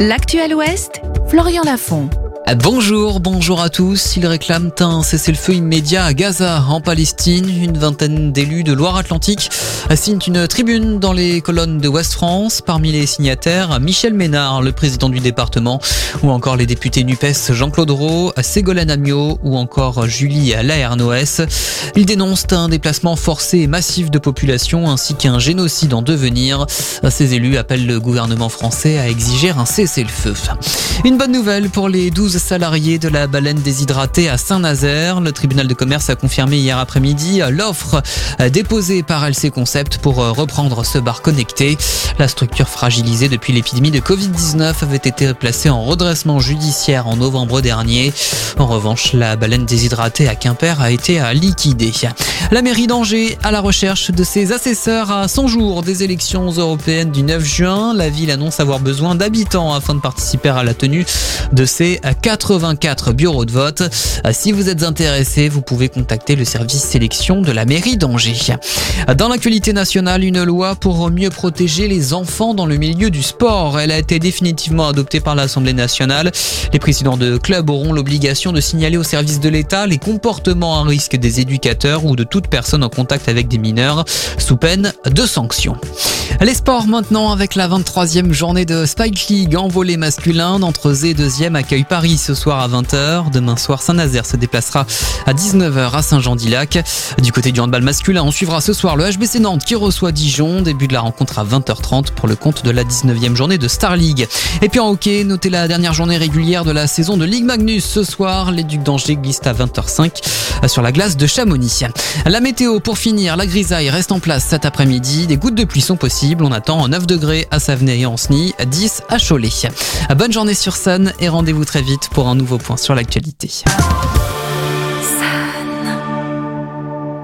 L'actuel Ouest, Florian Lafont. Bonjour, bonjour à tous. Ils réclament un cessez-le-feu immédiat à Gaza, en Palestine. Une vingtaine d'élus de Loire-Atlantique signent une tribune dans les colonnes de West France. Parmi les signataires, Michel Ménard, le président du département, ou encore les députés NUPES Jean-Claude Rowe, Ségolène Amiot ou encore Julie Laernoès. Ils dénoncent un déplacement forcé et massif de population ainsi qu'un génocide en devenir. Ces élus appellent le gouvernement français à exiger un cessez-le-feu. Une bonne nouvelle pour les 12 salariés de la baleine déshydratée à Saint-Nazaire. Le tribunal de commerce a confirmé hier après-midi l'offre déposée par LC Concept pour reprendre ce bar connecté. La structure fragilisée depuis l'épidémie de Covid-19 avait été placée en redressement judiciaire en novembre dernier. En revanche, la baleine déshydratée à Quimper a été liquidée. La mairie d'Angers à la recherche de ses assesseurs à 100 jours des élections européennes du 9 juin. La ville annonce avoir besoin d'habitants afin de participer à la tenue de ces 84 bureaux de vote. Si vous êtes intéressé, vous pouvez contacter le service sélection de la mairie d'Angers. Dans l'actualité nationale, une loi pour mieux protéger les enfants dans le milieu du sport. Elle a été définitivement adoptée par l'Assemblée nationale. Les présidents de clubs auront l'obligation de signaler au service de l'État les comportements à risque des éducateurs ou de toute personne en contact avec des mineurs sous peine de sanctions. Les sports maintenant avec la 23e journée de Spike League en volet masculin. D'entre et 2e accueille Ce soir à 20h. Demain soir, Saint-Nazaire se déplacera à 19h à Saint-Jean-d'Ilac. Du côté du handball masculin, on suivra ce soir le HBC Nantes qui reçoit Dijon. Début de la rencontre à 20h30 pour le compte de la 19e journée de Star League. Et puis en hockey, notez la dernière journée régulière de la saison de Ligue Magnus. Ce soir, les Ducs d'Angers glissent à 20h05 sur la glace de Chamonix. La météo pour finir, la grisaille reste en place cet après-midi. Des gouttes de pluie sont possibles. On attend 9 degrés à Savenay et Anceny, 10 à Cholet. Bonne journée sur Sun et rendez-vous très vite pour un nouveau point sur l'actualité.